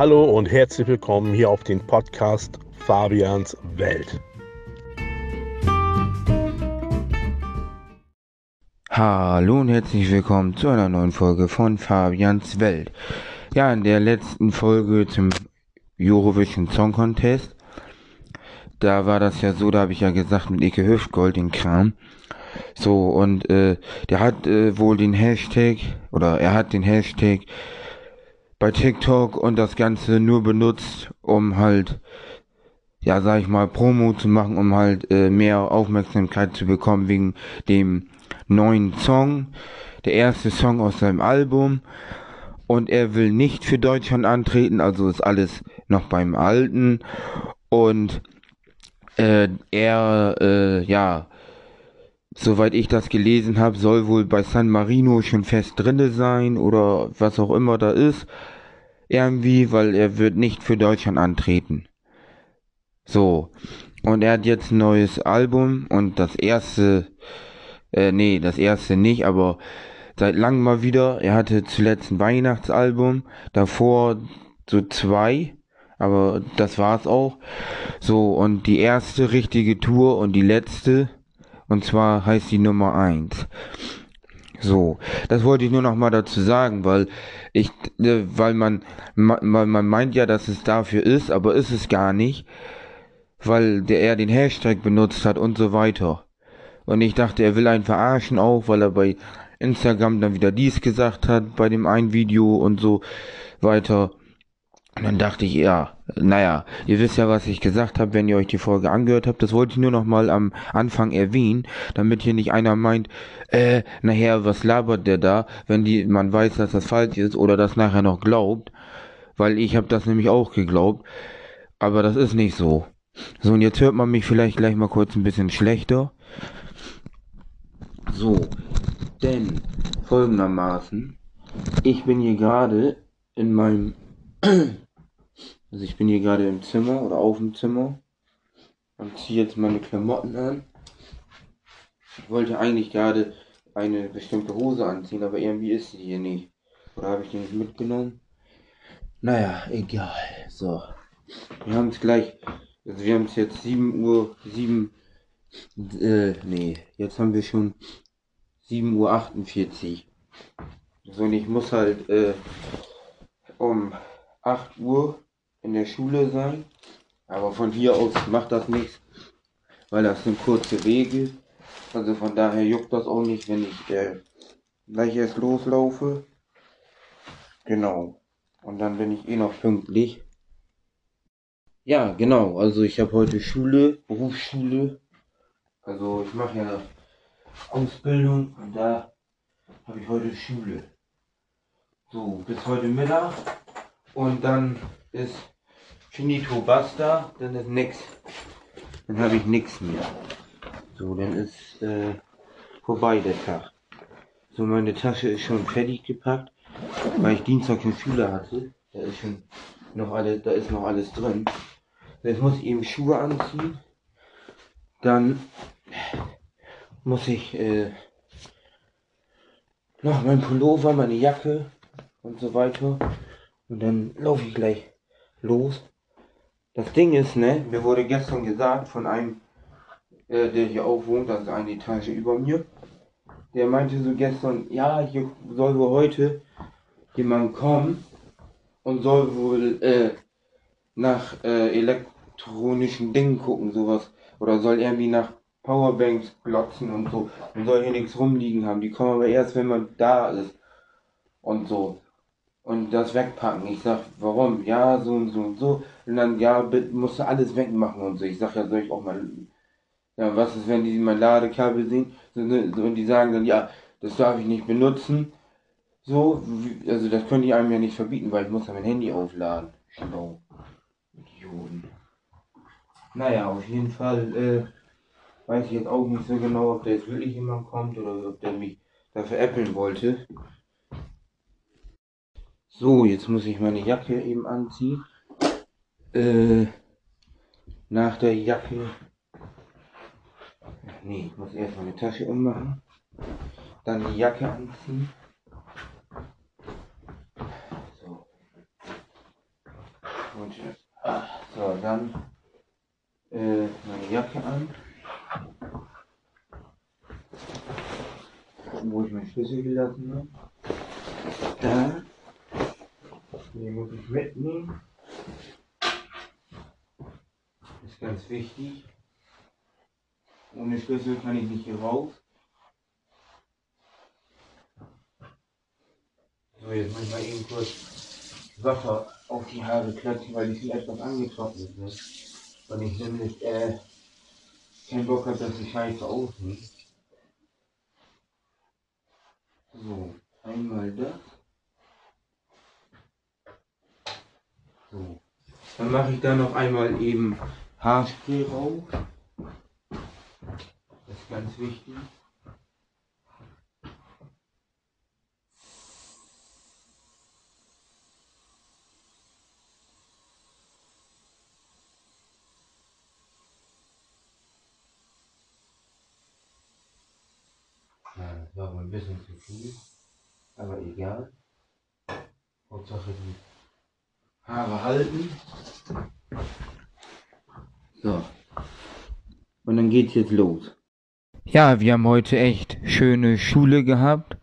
Hallo und herzlich willkommen hier auf den Podcast Fabians Welt. Hallo und herzlich willkommen zu einer neuen Folge von Fabians Welt. Ja, in der letzten Folge zum Eurovision Song Contest, da war das ja so, da habe ich ja gesagt mit Ike Hüftgold den Kram. So, und äh, der hat äh, wohl den Hashtag, oder er hat den Hashtag bei TikTok und das Ganze nur benutzt, um halt, ja, sag ich mal, Promo zu machen, um halt äh, mehr Aufmerksamkeit zu bekommen wegen dem neuen Song, der erste Song aus seinem Album. Und er will nicht für Deutschland antreten, also ist alles noch beim Alten. Und äh, er, äh, ja, soweit ich das gelesen habe, soll wohl bei San Marino schon fest drinne sein oder was auch immer da ist. Irgendwie, weil er wird nicht für Deutschland antreten. So. Und er hat jetzt ein neues Album und das erste äh, nee, das erste nicht, aber seit langem mal wieder. Er hatte zuletzt ein Weihnachtsalbum, davor so zwei, aber das war's auch. So, und die erste richtige Tour und die letzte, und zwar heißt die Nummer eins. So, das wollte ich nur noch mal dazu sagen, weil ich, äh, weil man, weil man meint ja, dass es dafür ist, aber ist es gar nicht, weil der er den Hashtag benutzt hat und so weiter. Und ich dachte, er will einen verarschen auch, weil er bei Instagram dann wieder dies gesagt hat, bei dem einen Video und so weiter. Und dann dachte ich, ja, naja, ihr wisst ja, was ich gesagt habe, wenn ihr euch die Folge angehört habt. Das wollte ich nur noch mal am Anfang erwähnen, damit hier nicht einer meint, äh, nachher, was labert der da, wenn die, man weiß, dass das falsch ist oder das nachher noch glaubt. Weil ich habe das nämlich auch geglaubt. Aber das ist nicht so. So, und jetzt hört man mich vielleicht gleich mal kurz ein bisschen schlechter. So, denn folgendermaßen, ich bin hier gerade in meinem, also ich bin hier gerade im Zimmer oder auf dem Zimmer und ziehe jetzt meine Klamotten an. Ich wollte eigentlich gerade eine bestimmte Hose anziehen, aber irgendwie ist sie hier nicht. Oder habe ich die nicht mitgenommen? Naja, egal. So. Wir haben es gleich, also wir haben es jetzt 7 Uhr, 7 äh, nee, jetzt haben wir schon 7.48 Uhr. So, und ich muss halt äh, um 8 Uhr in der Schule sein. Aber von hier aus macht das nichts, weil das sind kurze Wege. Also von daher juckt das auch nicht, wenn ich äh, gleich erst loslaufe. Genau. Und dann bin ich eh noch pünktlich. Ja, genau. Also ich habe heute Schule, Berufsschule. Also ich mache ja Ausbildung und da habe ich heute Schule. So, bis heute Mittag und dann ist finito basta, dann ist nix. Dann habe ich nichts mehr. So, dann ist äh, vorbei der Tag. So, meine Tasche ist schon fertig gepackt, weil ich Dienstag schon Schule hatte. Da ist schon noch alles, da ist noch alles drin. Jetzt muss ich eben Schuhe anziehen. Dann muss ich äh, noch mein Pullover, meine Jacke und so weiter. Und dann laufe ich gleich los. Das Ding ist, ne, mir wurde gestern gesagt von einem, äh, der hier auch wohnt, das ist eine Etage über mir. Der meinte so gestern, ja, hier soll wohl heute jemand kommen und soll wohl äh, nach äh, elektronischen Dingen gucken, sowas. Oder soll irgendwie nach Powerbanks glotzen und so. Man soll hier nichts rumliegen haben. Die kommen aber erst, wenn man da ist. Und so. Und das wegpacken. Ich sag, warum? Ja, so und so und so. Und dann, ja, musst du alles wegmachen und so. Ich sag, ja, soll ich auch mal. Ja, was ist, wenn die mein Ladekabel sehen? Und die sagen dann, ja, das darf ich nicht benutzen. So, also das könnte ich einem ja nicht verbieten, weil ich muss ja mein Handy aufladen. Schlau. Idioten. Naja, auf jeden Fall, äh, weiß ich jetzt auch nicht so genau, ob da jetzt wirklich jemand kommt oder ob der mich da veräppeln wollte. So, jetzt muss ich meine Jacke eben anziehen. Äh, nach der Jacke. Nee, ich muss erst meine Tasche ummachen. Dann die Jacke anziehen. So. dann äh, meine Jacke an. Wo ich meinen Schlüssel gelassen habe. Da. Den muss ich mitnehmen. Ist ganz wichtig. Ohne Schlüssel kann ich nicht hier raus. So, jetzt muss ich mal eben kurz Wasser auf die Haare klatschen, weil die sind etwas angetrocknet. Ne? Und ich nämlich äh, keinen Bock habe, dass die Scheiße aufnimmt. So, einmal das. So. Dann mache ich da noch einmal eben Haarspray rauf. Das ist ganz wichtig. Das war wohl ein bisschen zu viel. Aber egal. Hauptsache die Haare halten. So. Und dann geht's jetzt los. Ja, wir haben heute echt schöne Schule gehabt.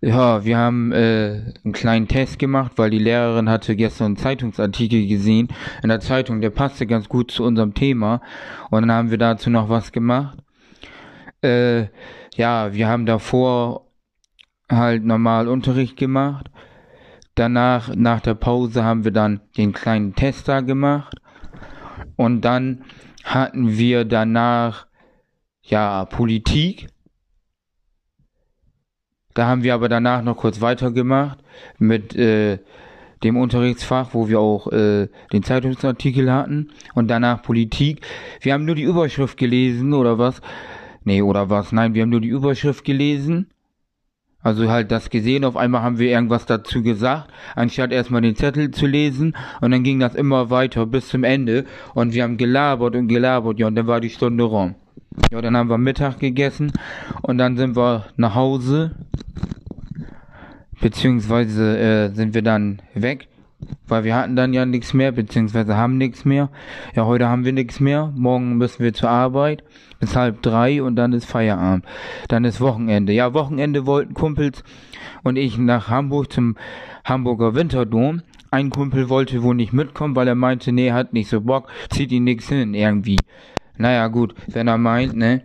Ja, wir haben äh, einen kleinen Test gemacht, weil die Lehrerin hatte gestern einen Zeitungsartikel gesehen in der Zeitung, der passte ganz gut zu unserem Thema. Und dann haben wir dazu noch was gemacht. Äh, ja, wir haben davor halt normal Unterricht gemacht. Danach, nach der Pause, haben wir dann den kleinen Tester gemacht. Und dann hatten wir danach, ja, Politik. Da haben wir aber danach noch kurz weitergemacht mit äh, dem Unterrichtsfach, wo wir auch äh, den Zeitungsartikel hatten. Und danach Politik. Wir haben nur die Überschrift gelesen oder was. Nee, oder was? Nein, wir haben nur die Überschrift gelesen. Also halt das gesehen, auf einmal haben wir irgendwas dazu gesagt, anstatt erstmal den Zettel zu lesen und dann ging das immer weiter bis zum Ende und wir haben gelabert und gelabert, ja, und dann war die Stunde rum. Ja, dann haben wir Mittag gegessen und dann sind wir nach Hause, beziehungsweise äh, sind wir dann weg, weil wir hatten dann ja nichts mehr, beziehungsweise haben nichts mehr. Ja, heute haben wir nichts mehr, morgen müssen wir zur Arbeit bis halb drei und dann ist Feierabend. Dann ist Wochenende. Ja, Wochenende wollten Kumpels und ich nach Hamburg zum Hamburger Winterdom. Ein Kumpel wollte wohl nicht mitkommen, weil er meinte, nee, hat nicht so Bock, zieht ihn nix hin, irgendwie. Naja, gut, wenn er meint, ne?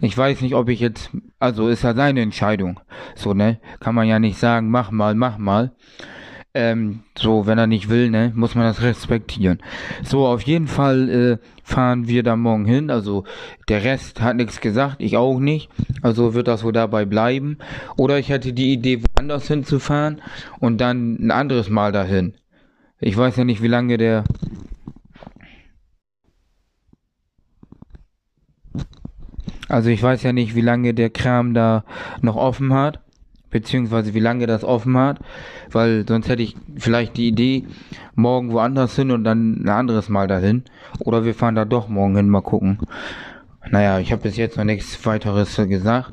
Ich weiß nicht, ob ich jetzt, also ist ja seine Entscheidung. So, ne? Kann man ja nicht sagen, mach mal, mach mal. Ähm, so, wenn er nicht will, ne, muss man das respektieren. So, auf jeden Fall äh, fahren wir da morgen hin. Also der Rest hat nichts gesagt, ich auch nicht. Also wird das so dabei bleiben. Oder ich hätte die Idee, woanders hinzufahren und dann ein anderes Mal dahin. Ich weiß ja nicht, wie lange der Also ich weiß ja nicht, wie lange der Kram da noch offen hat, beziehungsweise wie lange das offen hat, weil sonst hätte ich vielleicht die Idee, morgen woanders hin und dann ein anderes Mal dahin. Oder wir fahren da doch morgen hin, mal gucken. Naja, ich habe bis jetzt noch nichts weiteres gesagt.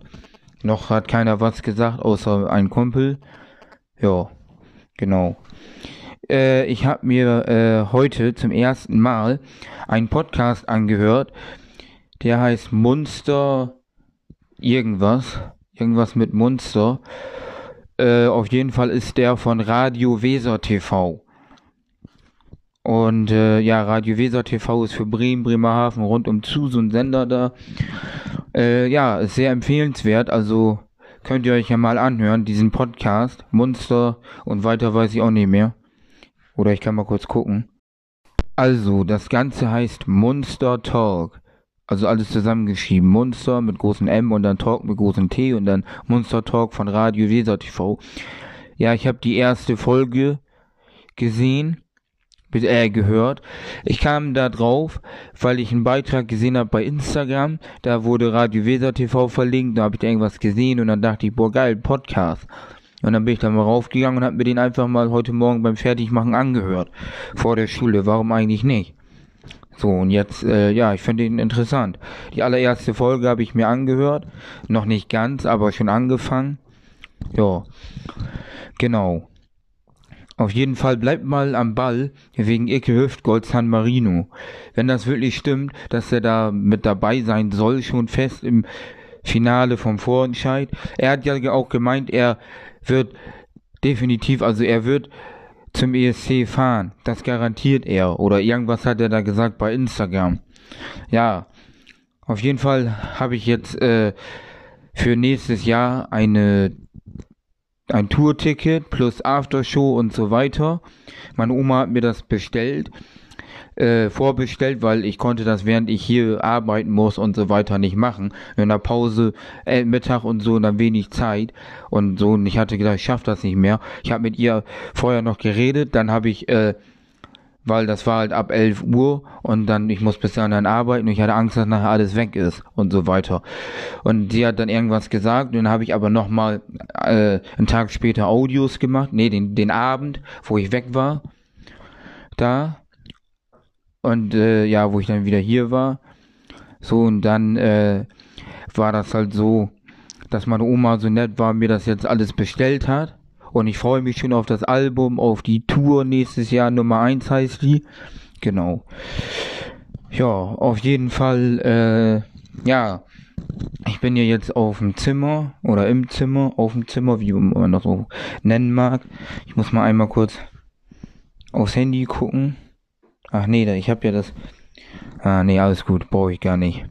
Noch hat keiner was gesagt, außer ein Kumpel. Ja, genau. Äh, ich habe mir äh, heute zum ersten Mal einen Podcast angehört, der heißt Munster irgendwas. Irgendwas mit Munster. Äh, auf jeden Fall ist der von Radio Weser TV. Und äh, ja, Radio Weser TV ist für Bremen, Bremerhaven rund um zu so ein Sender da. Äh, ja, ist sehr empfehlenswert. Also könnt ihr euch ja mal anhören, diesen Podcast. Munster und weiter weiß ich auch nicht mehr. Oder ich kann mal kurz gucken. Also, das Ganze heißt Monster Talk. Also alles zusammengeschrieben. Monster mit großen M und dann Talk mit großen T und dann Monster Talk von Radio Weser TV. Ja, ich habe die erste Folge gesehen, äh, gehört. Ich kam da drauf, weil ich einen Beitrag gesehen habe bei Instagram. Da wurde Radio Weser TV verlinkt, da habe ich irgendwas gesehen und dann dachte ich, boah geil, Podcast. Und dann bin ich da mal raufgegangen und habe mir den einfach mal heute Morgen beim Fertigmachen angehört. Vor der Schule. Warum eigentlich nicht? So, und jetzt, äh, ja, ich finde ihn interessant. Die allererste Folge habe ich mir angehört. Noch nicht ganz, aber schon angefangen. Ja, genau. Auf jeden Fall bleibt mal am Ball wegen Icke Hüftgold San Marino. Wenn das wirklich stimmt, dass er da mit dabei sein soll, schon fest im Finale vom Vorentscheid. Er hat ja auch gemeint, er wird definitiv, also er wird zum ESC fahren. Das garantiert er. Oder irgendwas hat er da gesagt bei Instagram. Ja, auf jeden Fall habe ich jetzt äh, für nächstes Jahr eine ein Tourticket plus Aftershow und so weiter. Meine Oma hat mir das bestellt, äh, vorbestellt, weil ich konnte das während ich hier arbeiten muss und so weiter nicht machen. In der Pause, äh, Mittag und so, dann wenig Zeit und so. Und ich hatte gedacht, ich schaff das nicht mehr. Ich habe mit ihr vorher noch geredet, dann habe ich äh, weil das war halt ab 11 Uhr und dann, ich muss bis dann arbeiten und ich hatte Angst, dass nachher alles weg ist und so weiter. Und sie hat dann irgendwas gesagt und dann habe ich aber nochmal äh, einen Tag später Audios gemacht, nee, den, den Abend, wo ich weg war, da und äh, ja, wo ich dann wieder hier war. So und dann äh, war das halt so, dass meine Oma so nett war, mir das jetzt alles bestellt hat und ich freue mich schon auf das Album, auf die Tour nächstes Jahr. Nummer 1 heißt die. Genau. Ja, auf jeden Fall, äh, ja. Ich bin ja jetzt auf dem Zimmer oder im Zimmer, auf dem Zimmer, wie man das so nennen mag. Ich muss mal einmal kurz aufs Handy gucken. Ach nee, ich habe ja das. Ah nee, alles gut, brauche ich gar nicht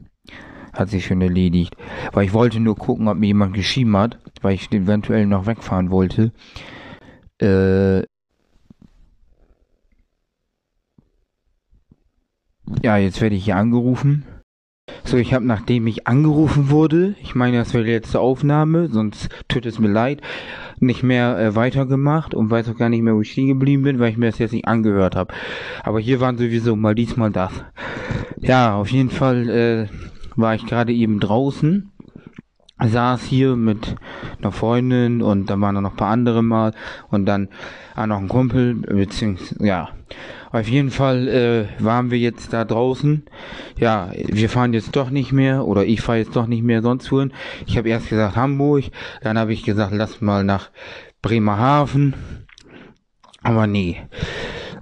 hat sich schon erledigt. Weil ich wollte nur gucken, ob mir jemand geschrieben hat, weil ich eventuell noch wegfahren wollte. Äh, ja, jetzt werde ich hier angerufen. So, ich habe, nachdem ich angerufen wurde, ich meine, das wäre die letzte Aufnahme, sonst tut es mir leid, nicht mehr äh, weitergemacht und weiß auch gar nicht mehr, wo ich stehen geblieben bin, weil ich mir das jetzt nicht angehört habe. Aber hier waren sowieso mal diesmal das. Ja, auf jeden Fall äh, war ich gerade eben draußen, saß hier mit einer Freundin und da waren noch ein paar andere mal und dann auch noch ein Kumpel, beziehungsweise, ja. Auf jeden Fall äh, waren wir jetzt da draußen. Ja, wir fahren jetzt doch nicht mehr oder ich fahre jetzt doch nicht mehr sonst wohin. Ich habe erst gesagt Hamburg, dann habe ich gesagt, lass mal nach Bremerhaven. Aber nee.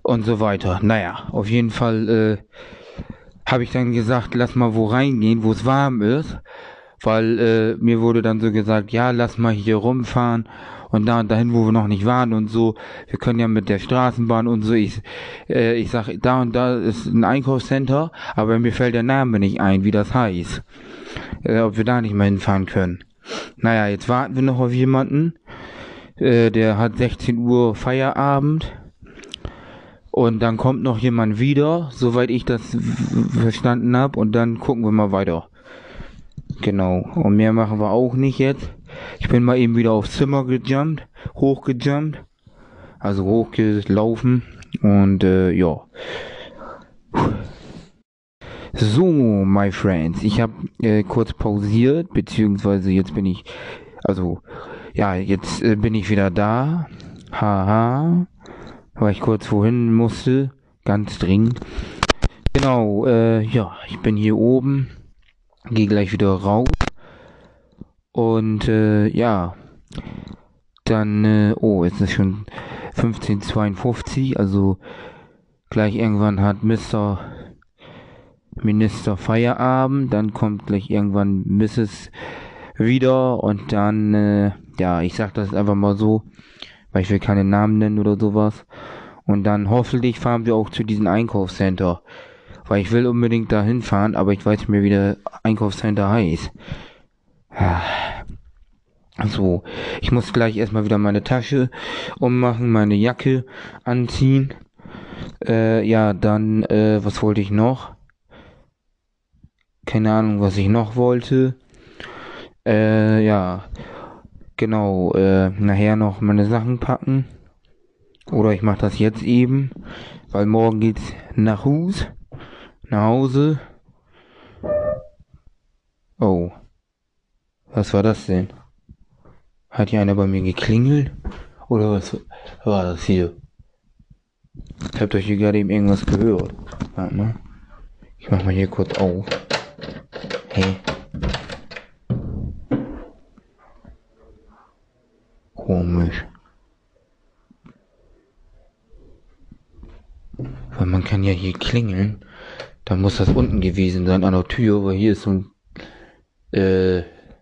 Und so weiter. Naja, auf jeden Fall äh, habe ich dann gesagt, lass mal wo reingehen, wo es warm ist, weil äh, mir wurde dann so gesagt, ja, lass mal hier rumfahren und da und dahin, wo wir noch nicht waren und so. Wir können ja mit der Straßenbahn und so. Ich, äh, ich sag, da und da ist ein Einkaufscenter, aber mir fällt der Name nicht ein, wie das heißt. Äh, ob wir da nicht mal hinfahren können. Naja, jetzt warten wir noch auf jemanden. Äh, der hat 16 Uhr Feierabend. Und dann kommt noch jemand wieder, soweit ich das verstanden habe. Und dann gucken wir mal weiter. Genau. Und mehr machen wir auch nicht jetzt. Ich bin mal eben wieder aufs Zimmer gejumpt, hochgejumpt. Also hochgelaufen. Und äh, ja. So, my friends. Ich habe äh, kurz pausiert, beziehungsweise jetzt bin ich, also ja, jetzt äh, bin ich wieder da. Haha weil ich kurz wohin musste, ganz dringend. Genau, äh, ja, ich bin hier oben, gehe gleich wieder raus und äh, ja, dann, äh, oh, es ist schon 1552, also gleich irgendwann hat Mr. Minister Feierabend, dann kommt gleich irgendwann Mrs. wieder und dann, äh, ja, ich sag das einfach mal so, weil ich will keine Namen nennen oder sowas. Und dann hoffentlich fahren wir auch zu diesem Einkaufscenter. Weil ich will unbedingt dahin fahren, aber ich weiß nicht mehr, wie der Einkaufscenter heißt. So, ich muss gleich erstmal wieder meine Tasche ummachen, meine Jacke anziehen. Äh, ja, dann, äh, was wollte ich noch? Keine Ahnung, was ich noch wollte. Äh, ja. Genau, äh, nachher noch meine Sachen packen. Oder ich mache das jetzt eben, weil morgen geht's nach Hus, nach Hause. Oh. Was war das denn? Hat hier einer bei mir geklingelt? Oder was war das hier? Ich hab doch hier gerade eben irgendwas gehört. Warte mal. Ich mach mal hier kurz auf. Hey. Komisch. Weil man kann ja hier klingeln. Dann muss das unten gewesen sein an der Tür, weil hier ist so ein, äh,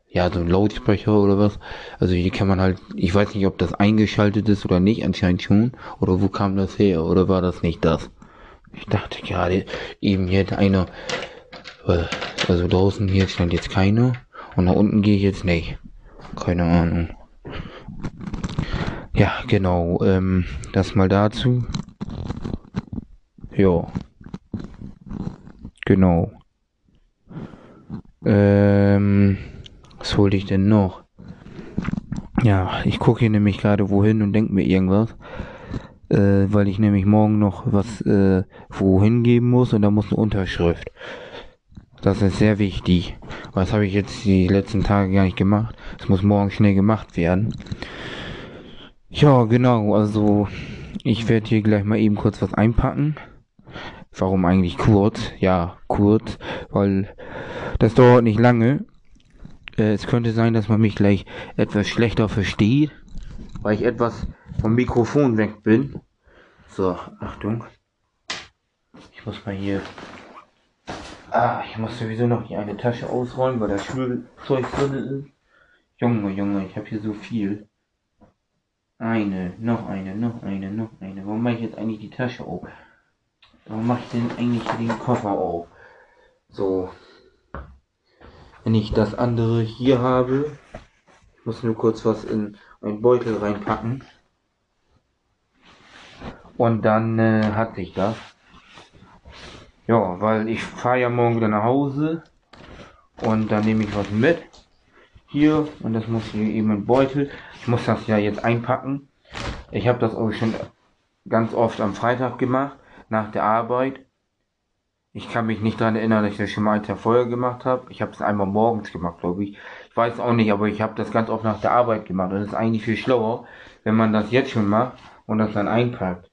ja, so ein Lautsprecher oder was. Also hier kann man halt, ich weiß nicht, ob das eingeschaltet ist oder nicht, anscheinend schon. Oder wo kam das her? Oder war das nicht das? Ich dachte gerade eben hier einer, äh, also draußen hier stand jetzt keiner. Und nach unten gehe ich jetzt nicht. Keine Ahnung. Ja, genau, ähm, das mal dazu. Ja. Genau. Ähm, was wollte ich denn noch? Ja, ich gucke hier nämlich gerade wohin und denke mir irgendwas. Äh, weil ich nämlich morgen noch was äh, wohin geben muss und da muss eine Unterschrift. Das ist sehr wichtig. Was habe ich jetzt die letzten Tage gar nicht gemacht? Es muss morgen schnell gemacht werden. Ja, genau. Also ich werde hier gleich mal eben kurz was einpacken. Warum eigentlich kurz? Ja, kurz, weil das dauert nicht lange. Äh, es könnte sein, dass man mich gleich etwas schlechter versteht, weil ich etwas vom Mikrofon weg bin. So, Achtung. Ich muss mal hier. Ah, ich muss sowieso noch die eine Tasche ausräumen, weil da Schulzeug drin ist. Junge, Junge, ich habe hier so viel. Eine, noch eine, noch eine, noch eine. Warum mache ich jetzt eigentlich die Tasche auf? Warum mache ich denn eigentlich den Koffer auf? So. Wenn ich das andere hier habe, ich muss nur kurz was in einen Beutel reinpacken. Und dann äh, hat sich das. Ja, weil ich fahre ja morgen wieder nach Hause und dann nehme ich was mit. Hier und das muss hier eben ein Beutel. Ich muss das ja jetzt einpacken. Ich habe das auch schon ganz oft am Freitag gemacht nach der Arbeit. Ich kann mich nicht daran erinnern, dass ich das schon mal einen vorher gemacht habe. Ich habe es einmal morgens gemacht, glaube ich. Ich weiß auch nicht, aber ich habe das ganz oft nach der Arbeit gemacht. Und es ist eigentlich viel schlauer, wenn man das jetzt schon macht und das dann einpackt.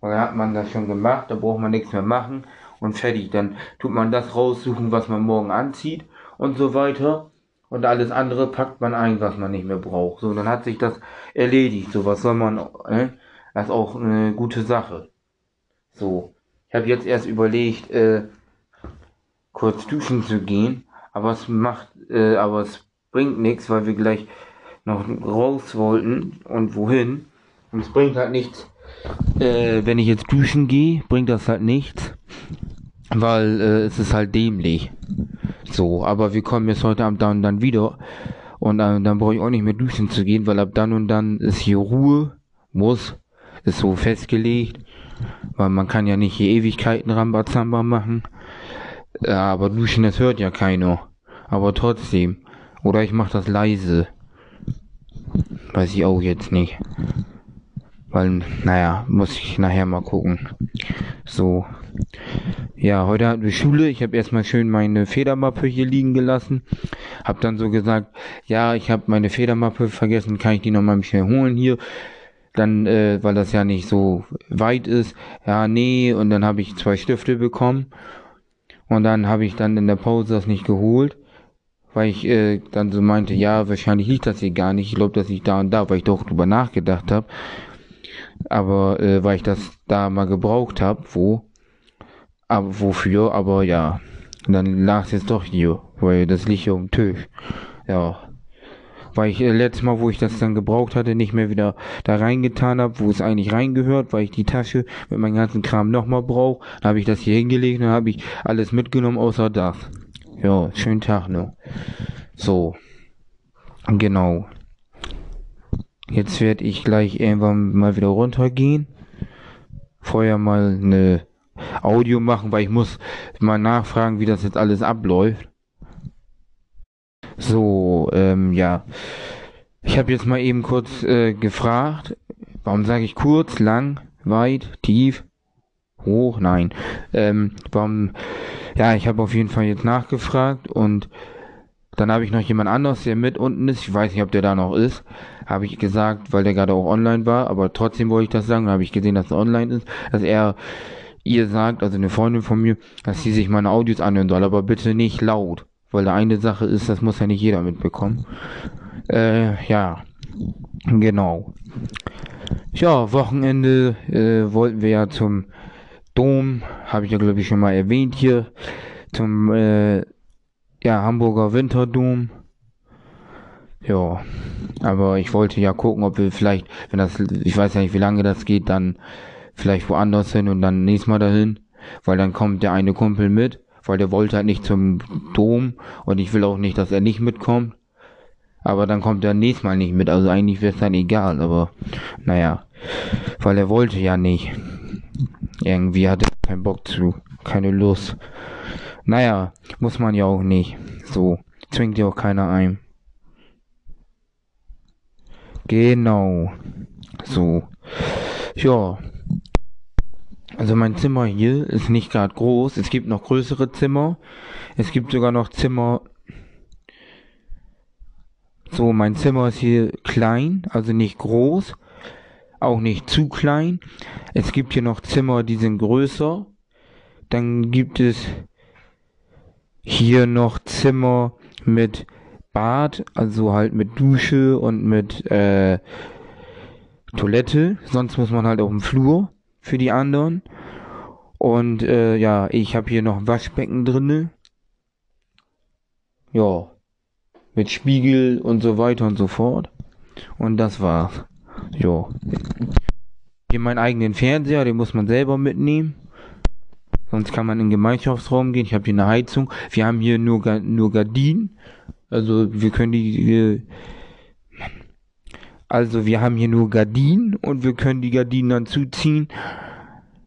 Weil dann hat man das schon gemacht, da braucht man nichts mehr machen und fertig. Dann tut man das raussuchen, was man morgen anzieht und so weiter. Und alles andere packt man ein, was man nicht mehr braucht. So, dann hat sich das erledigt. So, was soll man, äh? Das ist auch eine gute Sache. So. Ich habe jetzt erst überlegt, äh, kurz duschen zu gehen, aber es macht, äh, aber es bringt nichts, weil wir gleich noch raus wollten und wohin. Und es bringt halt nichts, äh, wenn ich jetzt duschen gehe, bringt das halt nichts, weil äh, es ist halt dämlich. So, aber wir kommen jetzt heute Abend dann, dann wieder und äh, dann brauche ich auch nicht mehr duschen zu gehen, weil ab dann und dann ist hier Ruhe, muss, ist so festgelegt weil man kann ja nicht hier Ewigkeiten Rambazamba machen. Ja, aber duschen, das hört ja keiner. Aber trotzdem. Oder ich mach das leise. Weiß ich auch jetzt nicht. Weil, naja, muss ich nachher mal gucken. So. Ja, heute hatten wir Schule. Ich habe erstmal schön meine Federmappe hier liegen gelassen. Hab dann so gesagt, ja, ich habe meine Federmappe vergessen, kann ich die nochmal schnell holen hier? Dann, äh, weil das ja nicht so weit ist, ja, nee, und dann habe ich zwei Stifte bekommen. Und dann habe ich dann in der Pause das nicht geholt, weil ich äh, dann so meinte, ja, wahrscheinlich liegt das hier gar nicht. Ich glaube, dass ich da und da, weil ich doch drüber nachgedacht habe. Aber äh, weil ich das da mal gebraucht habe, wo, aber wofür, aber ja, dann lag es jetzt doch hier, weil das liegt hier um Tisch. Ja, weil ich äh, letztes Mal, wo ich das dann gebraucht hatte, nicht mehr wieder da reingetan habe, wo es eigentlich reingehört, weil ich die Tasche mit meinem ganzen Kram nochmal brauche. Dann habe ich das hier hingelegt und habe ich alles mitgenommen außer das. Ja, schönen Tag noch. So. Genau. Jetzt werde ich gleich irgendwann mal wieder runtergehen. Vorher mal eine Audio machen, weil ich muss mal nachfragen, wie das jetzt alles abläuft. So, ähm, ja. Ich habe jetzt mal eben kurz äh, gefragt, warum sage ich kurz, lang, weit, tief, hoch? Nein. Ähm, warum? Ja, ich habe auf jeden Fall jetzt nachgefragt und dann habe ich noch jemand anderes, der mit unten ist. Ich weiß nicht, ob der da noch ist. Habe ich gesagt, weil der gerade auch online war. Aber trotzdem wollte ich das sagen. Da habe ich gesehen, dass er online ist. Dass er ihr sagt, also eine Freundin von mir, dass sie sich meine Audios anhören soll. Aber bitte nicht laut. Weil da eine Sache ist, das muss ja nicht jeder mitbekommen. Äh, ja. Genau. Ja, Wochenende äh, wollten wir ja zum Dom, habe ich ja glaube ich schon mal erwähnt hier, zum äh, ja, Hamburger Winterdom. Ja, aber ich wollte ja gucken, ob wir vielleicht, wenn das, ich weiß ja nicht, wie lange das geht, dann vielleicht woanders hin und dann nächstes Mal dahin, weil dann kommt der eine Kumpel mit, weil der wollte halt nicht zum Dom und ich will auch nicht, dass er nicht mitkommt. Aber dann kommt er nächstes Mal nicht mit, also eigentlich wäre es dann egal, aber naja, weil er wollte ja nicht. Irgendwie hatte er keinen Bock zu, keine Lust. Naja, muss man ja auch nicht. So, zwingt ja auch keiner ein. Genau. So. Ja. Also mein Zimmer hier ist nicht gerade groß. Es gibt noch größere Zimmer. Es gibt sogar noch Zimmer. So, mein Zimmer ist hier klein, also nicht groß, auch nicht zu klein. Es gibt hier noch Zimmer, die sind größer. Dann gibt es hier noch Zimmer mit Bad, also halt mit Dusche und mit äh, Toilette. Sonst muss man halt auf dem Flur für die anderen. Und äh, ja, ich habe hier noch Waschbecken drinne. Ja, mit Spiegel und so weiter und so fort. Und das war's. Ja. Hier meinen eigenen Fernseher, den muss man selber mitnehmen. Sonst kann man in den Gemeinschaftsraum gehen. Ich habe hier eine Heizung. Wir haben hier nur, nur Gardinen. Also wir können die. Wir, also wir haben hier nur Gardinen und wir können die Gardinen dann zuziehen.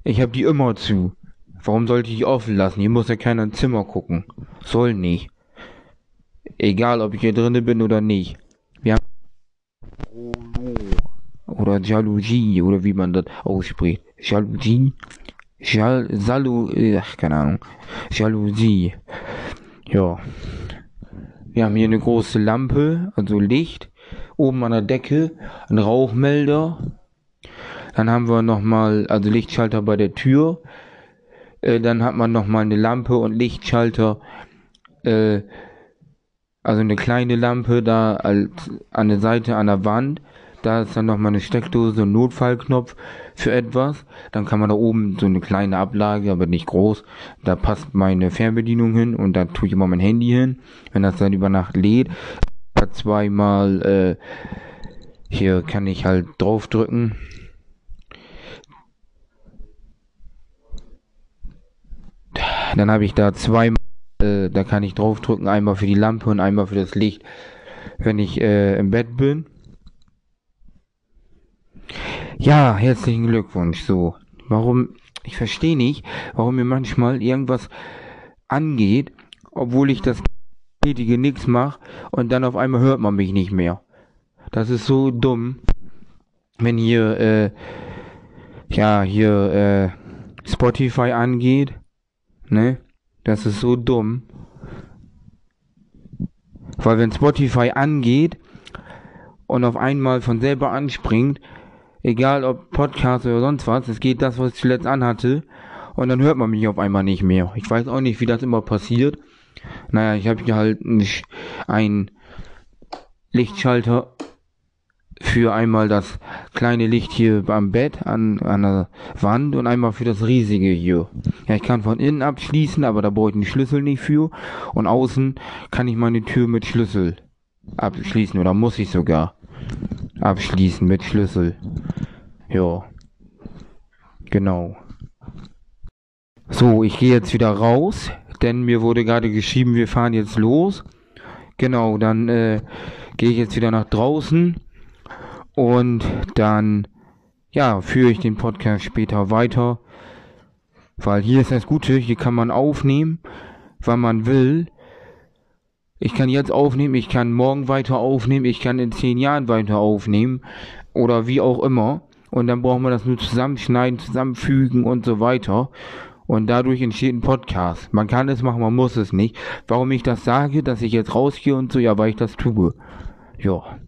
Ich habe die immer zu. Warum sollte ich die offen lassen? Hier muss ja keiner ins Zimmer gucken. Soll nicht. Egal, ob ich hier drinnen bin oder nicht. Wir haben oder Jalousie oder wie man das ausspricht. Jalousie. Jal Salu ach, keine Ahnung. Jalousie. Ja. Wir haben hier eine große Lampe, also Licht. Oben an der Decke ein Rauchmelder. Dann haben wir nochmal, also Lichtschalter bei der Tür. Äh, dann hat man nochmal eine Lampe und Lichtschalter. Äh, also eine kleine Lampe da als an der Seite an der Wand. Da ist dann nochmal eine Steckdose, ein Notfallknopf für etwas. Dann kann man da oben so eine kleine Ablage, aber nicht groß. Da passt meine Fernbedienung hin und da tue ich immer mein Handy hin. Wenn das dann über Nacht lädt, zweimal äh, hier kann ich halt draufdrücken. Dann habe ich da zweimal, äh, da kann ich draufdrücken, einmal für die Lampe und einmal für das Licht, wenn ich äh, im Bett bin. Ja, herzlichen Glückwunsch. So, warum, ich verstehe nicht, warum mir manchmal irgendwas angeht, obwohl ich das tätige nichts mache und dann auf einmal hört man mich nicht mehr. Das ist so dumm, wenn hier, äh, ja, hier, äh, Spotify angeht, ne? Das ist so dumm. Weil wenn Spotify angeht und auf einmal von selber anspringt, Egal ob Podcast oder sonst was, es geht das, was ich zuletzt anhatte. Und dann hört man mich auf einmal nicht mehr. Ich weiß auch nicht, wie das immer passiert. Naja, ich habe hier halt nicht ein Lichtschalter für einmal das kleine Licht hier am Bett an, an der Wand und einmal für das riesige hier. Ja, ich kann von innen abschließen, aber da brauche ich den Schlüssel nicht für. Und außen kann ich meine Tür mit Schlüssel abschließen oder muss ich sogar abschließen mit Schlüssel. Ja. Genau. So, ich gehe jetzt wieder raus, denn mir wurde gerade geschrieben, wir fahren jetzt los. Genau, dann äh, gehe ich jetzt wieder nach draußen und dann ja, führe ich den Podcast später weiter, weil hier ist das Gute, hier kann man aufnehmen, wann man will. Ich kann jetzt aufnehmen, ich kann morgen weiter aufnehmen, ich kann in zehn Jahren weiter aufnehmen oder wie auch immer. Und dann brauchen wir das nur zusammenschneiden, zusammenfügen und so weiter. Und dadurch entsteht ein Podcast. Man kann es machen, man muss es nicht. Warum ich das sage, dass ich jetzt rausgehe und so, ja, weil ich das tue. Ja.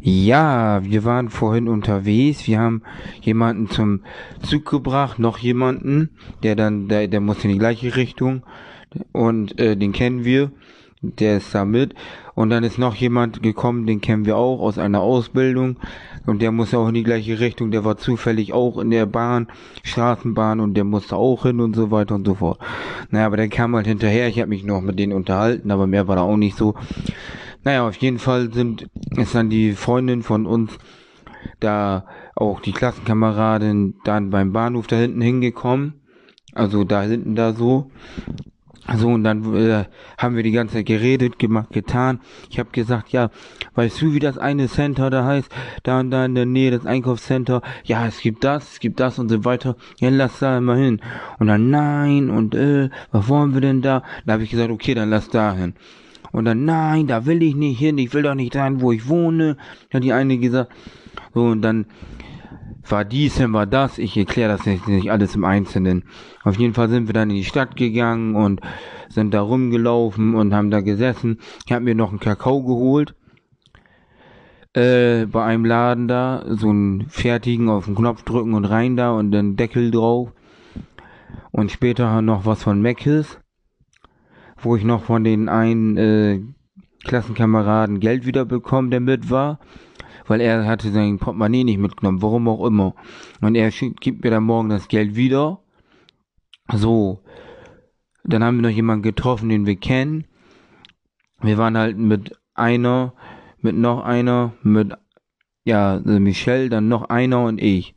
Ja, wir waren vorhin unterwegs. Wir haben jemanden zum Zug gebracht, noch jemanden, der dann, der, der muss in die gleiche Richtung. Und äh, den kennen wir der ist da mit. Und dann ist noch jemand gekommen, den kennen wir auch aus einer Ausbildung. Und der muss auch in die gleiche Richtung. Der war zufällig auch in der Bahn, Straßenbahn und der musste auch hin und so weiter und so fort. Naja, aber der kam halt hinterher. Ich habe mich noch mit denen unterhalten, aber mehr war da auch nicht so. Naja, auf jeden Fall sind, ist dann die Freundin von uns da auch die Klassenkameradin dann beim Bahnhof da hinten hingekommen. Also da hinten da so. So, und dann äh, haben wir die ganze Zeit geredet, gemacht, getan. Ich habe gesagt, ja, weißt du, wie das eine Center da heißt? Da und da in der Nähe, das Einkaufscenter. Ja, es gibt das, es gibt das und so weiter. Ja, lass da mal hin. Und dann, nein, und äh, was wollen wir denn da? Da habe ich gesagt, okay, dann lass da hin. Und dann, nein, da will ich nicht hin, ich will doch nicht sein, wo ich wohne. Da hat die eine gesagt. So, und dann war dies, war das. Ich erkläre das jetzt nicht alles im Einzelnen. Auf jeden Fall sind wir dann in die Stadt gegangen und sind da rumgelaufen und haben da gesessen. Ich habe mir noch einen Kakao geholt. Äh, bei einem Laden da, so einen fertigen auf den Knopf drücken und rein da und dann Deckel drauf. Und später noch was von Meckes, wo ich noch von den einen äh, Klassenkameraden Geld wiederbekommen, der mit war weil er hatte sein Portemonnaie nicht mitgenommen, warum auch immer. Und er gibt mir dann morgen das Geld wieder. So. Dann haben wir noch jemanden getroffen, den wir kennen. Wir waren halt mit einer, mit noch einer, mit, ja, Michelle, dann noch einer und ich.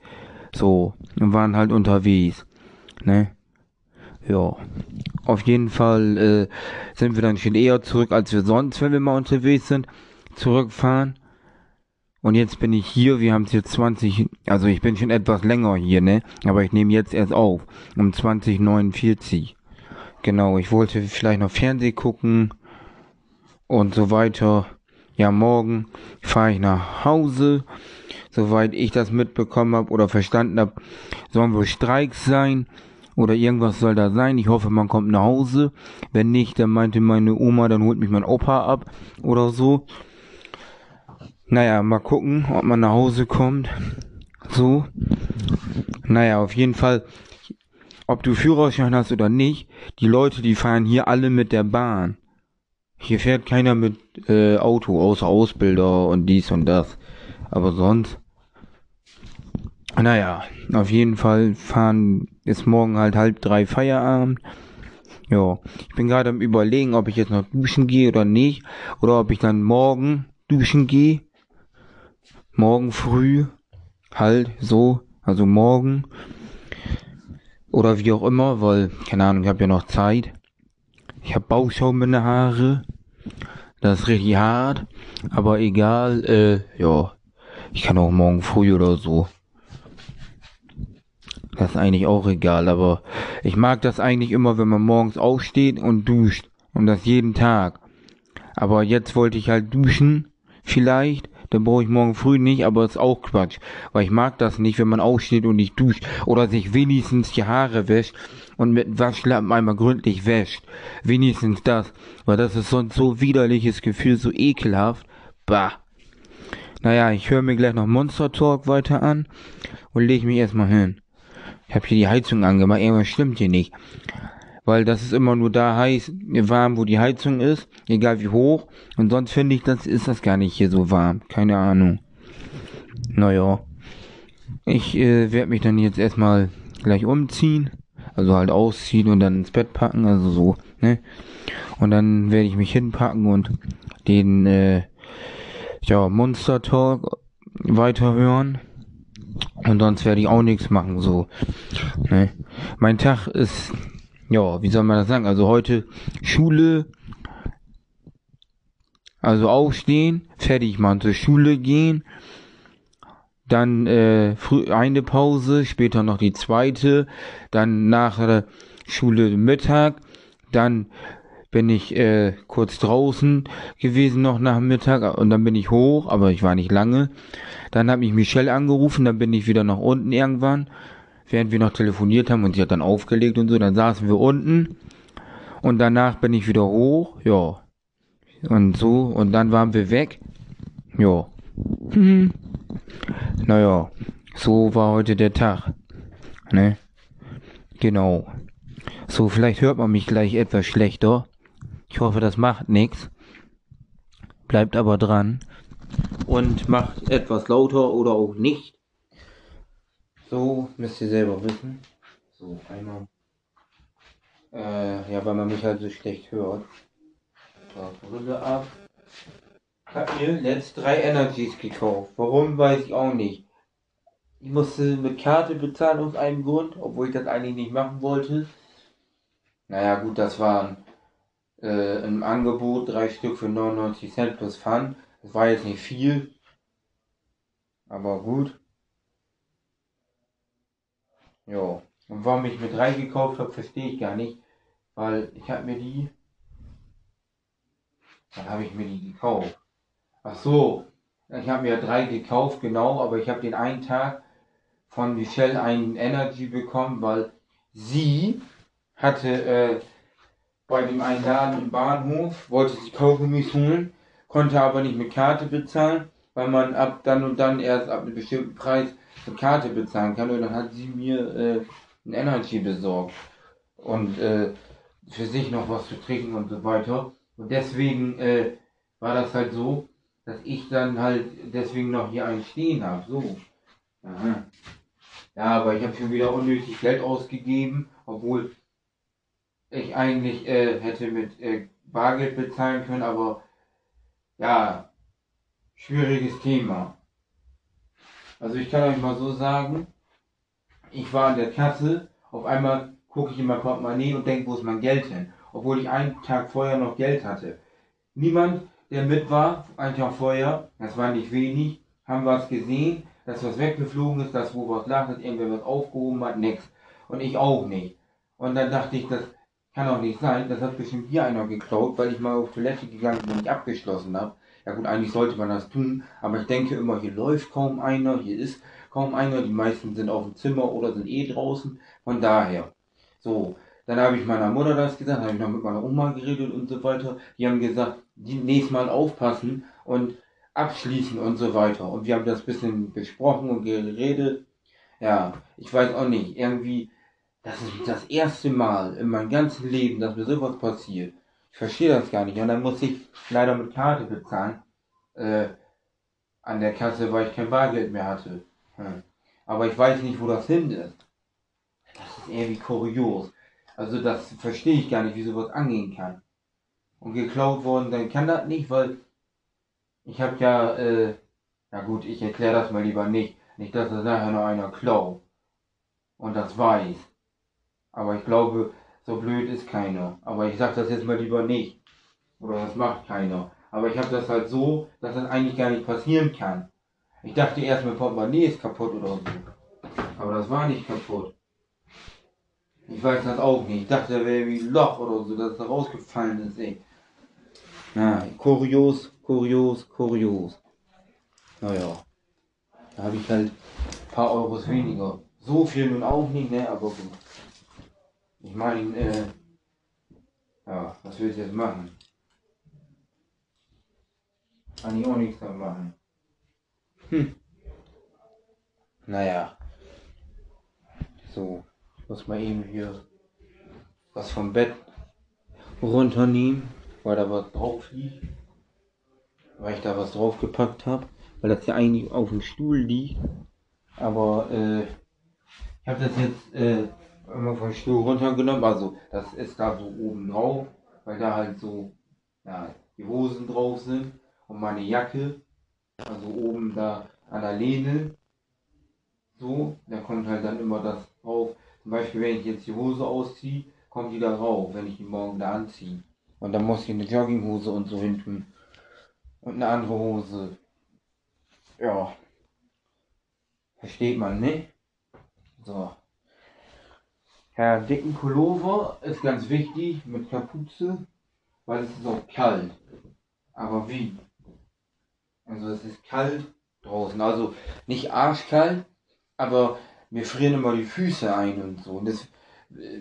So. Und waren halt unterwegs. Ne? Ja. Auf jeden Fall äh, sind wir dann schon eher zurück, als wir sonst, wenn wir mal unterwegs sind, zurückfahren. Und jetzt bin ich hier, wir haben es jetzt 20, also ich bin schon etwas länger hier, ne? Aber ich nehme jetzt erst auf, um 2049. Genau, ich wollte vielleicht noch Fernseh gucken und so weiter. Ja, morgen fahre ich nach Hause. Soweit ich das mitbekommen habe oder verstanden habe, sollen wohl Streiks sein oder irgendwas soll da sein. Ich hoffe, man kommt nach Hause. Wenn nicht, dann meinte meine Oma, dann holt mich mein Opa ab oder so. Naja, mal gucken, ob man nach Hause kommt. So. Naja, auf jeden Fall, ob du Führerschein hast oder nicht, die Leute, die fahren hier alle mit der Bahn. Hier fährt keiner mit äh, Auto, außer Ausbilder und dies und das. Aber sonst. Naja, auf jeden Fall fahren ist morgen halt halb drei Feierabend. Ja, ich bin gerade am überlegen, ob ich jetzt noch duschen gehe oder nicht. Oder ob ich dann morgen duschen gehe morgen früh, halt so, also morgen oder wie auch immer, weil, keine Ahnung, ich habe ja noch Zeit. Ich habe Bauschaum in den Haare. Das ist richtig hart, aber egal, äh, ja, ich kann auch morgen früh oder so. Das ist eigentlich auch egal, aber ich mag das eigentlich immer, wenn man morgens aufsteht und duscht. Und das jeden Tag. Aber jetzt wollte ich halt duschen, vielleicht, dann brauche ich morgen früh nicht, aber ist auch Quatsch. Weil ich mag das nicht, wenn man aufsteht und nicht duscht. Oder sich wenigstens die Haare wäscht und mit Waschlappen einmal gründlich wäscht. Wenigstens das. Weil das ist sonst so widerliches Gefühl, so ekelhaft. Bah. Naja, ich höre mir gleich noch Monster Talk weiter an und lege mich erstmal hin. Ich habe hier die Heizung angemacht, irgendwas stimmt hier nicht weil das ist immer nur da heiß, warm, wo die Heizung ist, egal wie hoch. Und sonst finde ich, das ist das gar nicht hier so warm. Keine Ahnung. Naja. Ich äh, werde mich dann jetzt erstmal gleich umziehen. Also halt ausziehen und dann ins Bett packen, also so, ne? Und dann werde ich mich hinpacken und den, äh, ja, Monster Talk weiterhören. Und sonst werde ich auch nichts machen, so. Ne? Mein Tag ist ja, wie soll man das sagen? Also heute Schule, also aufstehen, fertig machen, zur Schule gehen, dann äh, früh eine Pause, später noch die zweite, dann nach der Schule Mittag, dann bin ich äh, kurz draußen gewesen noch nach Mittag und dann bin ich hoch, aber ich war nicht lange. Dann hat mich Michelle angerufen, dann bin ich wieder nach unten irgendwann während wir noch telefoniert haben und sie hat dann aufgelegt und so, dann saßen wir unten und danach bin ich wieder hoch, ja. Und so, und dann waren wir weg. Ja. Hm. Naja, so war heute der Tag. Ne? Genau. So, vielleicht hört man mich gleich etwas schlechter. Ich Ich hoffe, das macht nichts. Bleibt aber dran. Und macht etwas lauter oder auch nicht. So, müsst ihr selber wissen. So, einmal. Äh, ja, weil man mich halt so schlecht hört. So, Brille ab. Ich hab mir letzt drei Energies gekauft. Warum, weiß ich auch nicht. Ich musste mit Karte bezahlen aus einem Grund, obwohl ich das eigentlich nicht machen wollte. Naja, gut, das waren äh, im Angebot drei Stück für 99 Cent plus Pfand. Das war jetzt nicht viel. Aber gut. Jo. Und warum ich mir drei gekauft habe, verstehe ich gar nicht. Weil ich habe mir die. Dann habe ich mir die gekauft. Ach so. Ich habe mir drei gekauft, genau, aber ich habe den einen Tag von Michelle einen Energy bekommen, weil sie hatte äh, bei dem einen Laden im Bahnhof, wollte sie Kaugummis holen, konnte aber nicht mit Karte bezahlen, weil man ab dann und dann erst ab einem bestimmten Preis mit Karte bezahlen kann. Und dann hat sie mir äh, ein Energy besorgt und äh, für sich noch was zu trinken und so weiter. Und deswegen äh, war das halt so, dass ich dann halt deswegen noch hier einen stehen habe. So. Aha. Ja, aber ich habe schon wieder unnötig Geld ausgegeben, obwohl ich eigentlich äh, hätte mit äh, Bargeld bezahlen können, aber ja, schwieriges Thema. Also ich kann euch mal so sagen, ich war an der Kasse, auf einmal gucke ich in mein Portemonnaie und denke, wo ist mein Geld hin? Obwohl ich einen Tag vorher noch Geld hatte. Niemand, der mit war, einen Tag vorher, das war nicht wenig, haben was gesehen, dass was weggeflogen ist, dass wo was lag, dass irgendwer was aufgehoben hat, nix. Und ich auch nicht. Und dann dachte ich, das kann auch nicht sein, das hat bestimmt hier einer geklaut, weil ich mal auf Toilette gegangen bin und nicht abgeschlossen habe. Ja gut, eigentlich sollte man das tun, aber ich denke immer, hier läuft kaum einer, hier ist kaum einer, die meisten sind auf dem Zimmer oder sind eh draußen, von daher. So, dann habe ich meiner Mutter das gesagt, habe ich noch mit meiner Oma geredet und so weiter. Die haben gesagt, die nächstes Mal aufpassen und abschließen und so weiter. Und wir haben das bisschen besprochen und geredet. Ja, ich weiß auch nicht, irgendwie, das ist das erste Mal in meinem ganzen Leben, dass mir sowas passiert. Ich verstehe das gar nicht. Und dann muss ich leider mit Karte bezahlen. Äh, an der Kasse, weil ich kein Bargeld mehr hatte. Hm. Aber ich weiß nicht, wo das hin ist. Das ist irgendwie kurios. Also das verstehe ich gar nicht, wie sowas angehen kann. Und geklaut worden, dann kann das nicht, weil ich habe ja, äh, na gut, ich erkläre das mal lieber nicht. Nicht, dass das nachher noch einer klaut. Und das weiß. Aber ich glaube, so blöd ist keiner. Aber ich sag das jetzt mal lieber nicht. Oder das macht keiner. Aber ich habe das halt so, dass das eigentlich gar nicht passieren kann. Ich dachte erst, mein Portemonnaie ist kaputt oder so. Aber das war nicht kaputt. Ich weiß das auch nicht. Ich dachte, da wäre wie ein Loch oder so, dass da rausgefallen ist, ey. Na, kurios, kurios, kurios. Naja. Da habe ich halt ein paar Euros weniger. So viel nun auch nicht, ne, aber gut. Ich meine, äh, ja, was will ich jetzt machen? Kann ich auch nichts mehr machen. Hm. Naja. So, ich muss mal eben hier was vom Bett runternehmen, weil da was drauf liegt. Weil ich da was draufgepackt habe. Weil das ja eigentlich auf dem Stuhl liegt. Aber äh, ich habe das jetzt äh, immer vom Stuhl runtergenommen. Also das ist da so oben drauf, weil da halt so ja, die Hosen drauf sind und meine Jacke. Also oben da an der Lehne. So, da kommt halt dann immer das drauf. Zum Beispiel, wenn ich jetzt die Hose ausziehe, kommt die da rauf, wenn ich die morgen da anziehe. Und dann muss ich eine Jogginghose und so hin tun. Und eine andere Hose. Ja. Versteht man, ne? So. Ja, dicken Pullover ist ganz wichtig mit Kapuze, weil es ist auch kalt. Aber wie? Also es ist kalt draußen. Also nicht arschkalt, aber mir frieren immer die Füße ein und so. Und das,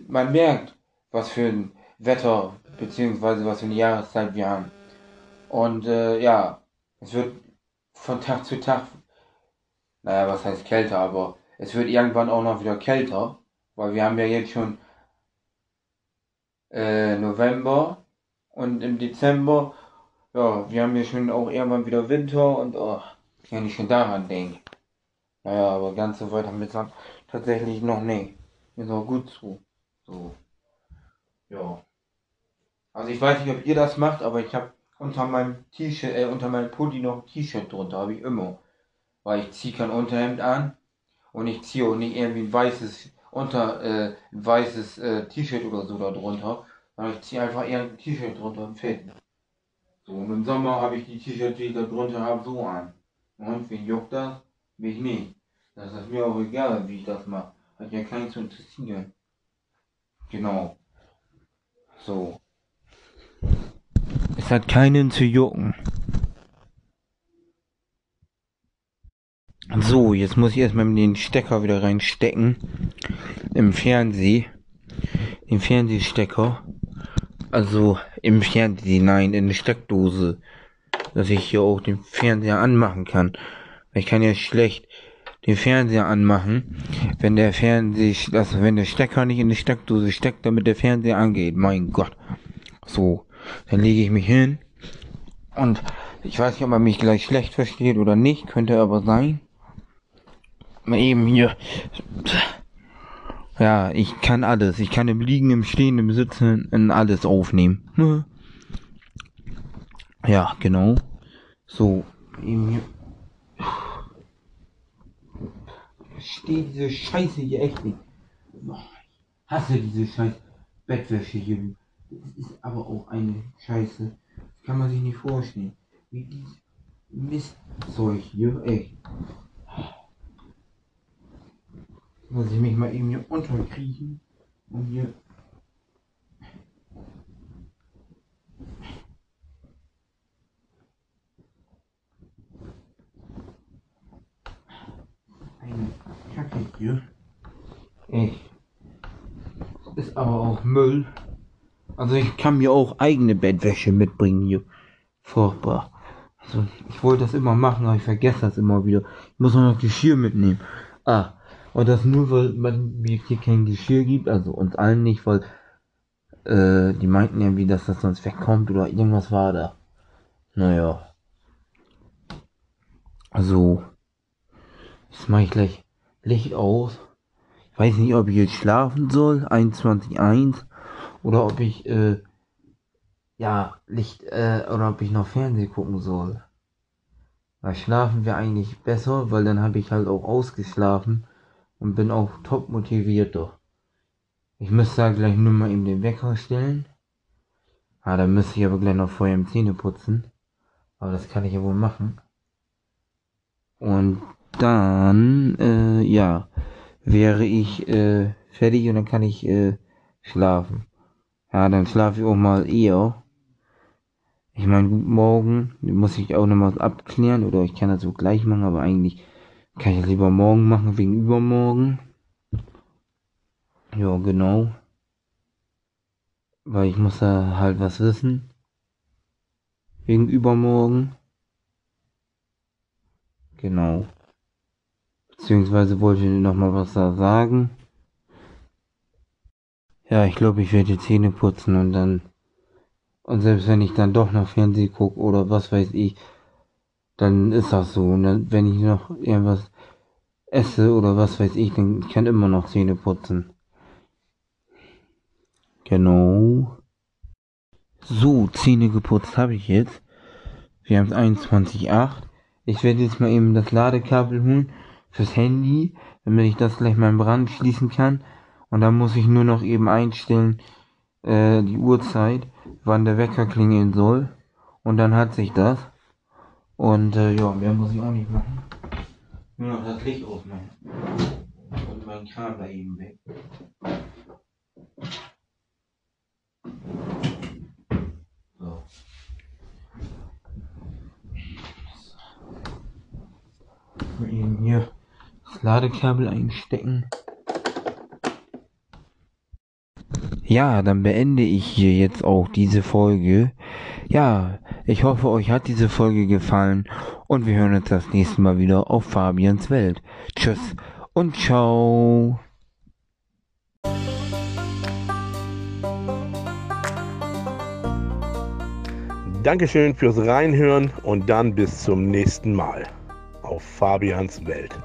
man merkt, was für ein Wetter beziehungsweise was für eine Jahreszeit wir haben. Und äh, ja, es wird von Tag zu Tag, naja, was heißt kälter, aber es wird irgendwann auch noch wieder kälter, weil wir haben ja jetzt schon äh, November Und im Dezember, ja, wir haben ja schon auch irgendwann wieder Winter und oh, kann ich schon daran denken. Naja, aber ganz so weit haben wir tatsächlich noch nicht. Ist auch gut so. So. Ja. Also ich weiß nicht, ob ihr das macht, aber ich habe unter meinem T-Shirt, äh, unter meinem Pulli noch ein T-Shirt drunter, habe ich immer. Weil ich ziehe kein Unterhemd an und ich ziehe auch nicht irgendwie ein weißes unter äh, weißes äh, T-Shirt oder so da drunter. sondern ich ziehe einfach eher ein T-Shirt drunter und fett. So, und im Sommer habe ich die T-Shirts, die ich da drunter habe, so an. Und wen juckt das? Mich nicht. Das ist mir auch egal, wie ich das mache. Hat ja keinen zu interessieren. Genau. So. Es hat keinen zu jucken. So, jetzt muss ich erstmal den Stecker wieder reinstecken. Im Fernseh. Den Fernsehstecker. Also im Fernseh, nein, in der Steckdose. Dass ich hier auch den Fernseher anmachen kann. Ich kann ja schlecht den Fernseher anmachen, wenn der Fernseher, also wenn der Stecker nicht in die Steckdose steckt, damit der Fernseher angeht. Mein Gott. So, dann lege ich mich hin und ich weiß nicht, ob man mich gleich schlecht versteht oder nicht, könnte aber sein. Eben hier. Ja, ich kann alles. Ich kann im Liegen, im Stehen, im Sitzen, in alles aufnehmen. Ne? Ja, genau. So, eben hier. Steht diese Scheiße hier echt nicht. Hasse diese Scheiß Bettwäsche hier. Das ist aber auch eine Scheiße. Das kann man sich nicht vorstellen. Wie dieses Mistzeug hier, echt. Muss ich mich mal eben hier unterkriechen und hier. Eine Kacke hier. Echt. Ist aber auch Müll. Also ich kann mir auch eigene Bettwäsche mitbringen hier. Furchtbar. Also ich wollte das immer machen, aber ich vergesse das immer wieder. Ich muss noch Geschirr mitnehmen. Ah, und das nur, weil man mir hier kein Geschirr gibt, also uns allen nicht, weil äh, die meinten irgendwie, dass das sonst wegkommt oder irgendwas war da. Naja. Also, jetzt mache ich gleich Licht aus. Ich weiß nicht, ob ich jetzt schlafen soll, 21.1, oder ob ich, äh, ja, Licht, äh, oder ob ich noch Fernsehen gucken soll. Weil schlafen wäre eigentlich besser, weil dann habe ich halt auch ausgeschlafen und bin auch top motiviert doch. Ich müsste da gleich nur mal eben den Wecker stellen. Ah, da müsste ich aber gleich noch vorher im Zähne putzen. Aber das kann ich ja wohl machen. Und dann, äh, ja, wäre ich äh, fertig und dann kann ich äh, schlafen. Ja, dann schlafe ich auch mal eher. Ich meine, morgen muss ich auch noch mal abklären oder ich kann das so gleich machen, aber eigentlich kann ich lieber morgen machen, wegen übermorgen. Ja, genau. Weil ich muss da halt was wissen. Wegen übermorgen. Genau. Beziehungsweise wollte ich noch mal was da sagen. Ja, ich glaube, ich werde die Zähne putzen und dann. Und selbst wenn ich dann doch noch Fernsehen gucke oder was weiß ich, dann ist das so. Und dann, wenn ich noch irgendwas esse oder was weiß ich, dann ich kann immer noch Zähne putzen. Genau. So, Zähne geputzt habe ich jetzt. Wir haben es 21.8. Ich werde jetzt mal eben das Ladekabel holen fürs Handy, damit ich das gleich mal im Brand schließen kann. Und dann muss ich nur noch eben einstellen, äh, die Uhrzeit, wann der Wecker klingeln soll. Und dann hat sich das. Und äh, ja, mehr muss ich auch nicht machen. Nur noch das Licht ausmachen. Und mein da eben weg. So. Mal eben hier das Ladekabel einstecken. Ja, dann beende ich hier jetzt auch diese Folge. Ja, ich hoffe, euch hat diese Folge gefallen und wir hören uns das nächste Mal wieder auf Fabians Welt. Tschüss und ciao. Dankeschön fürs Reinhören und dann bis zum nächsten Mal auf Fabians Welt.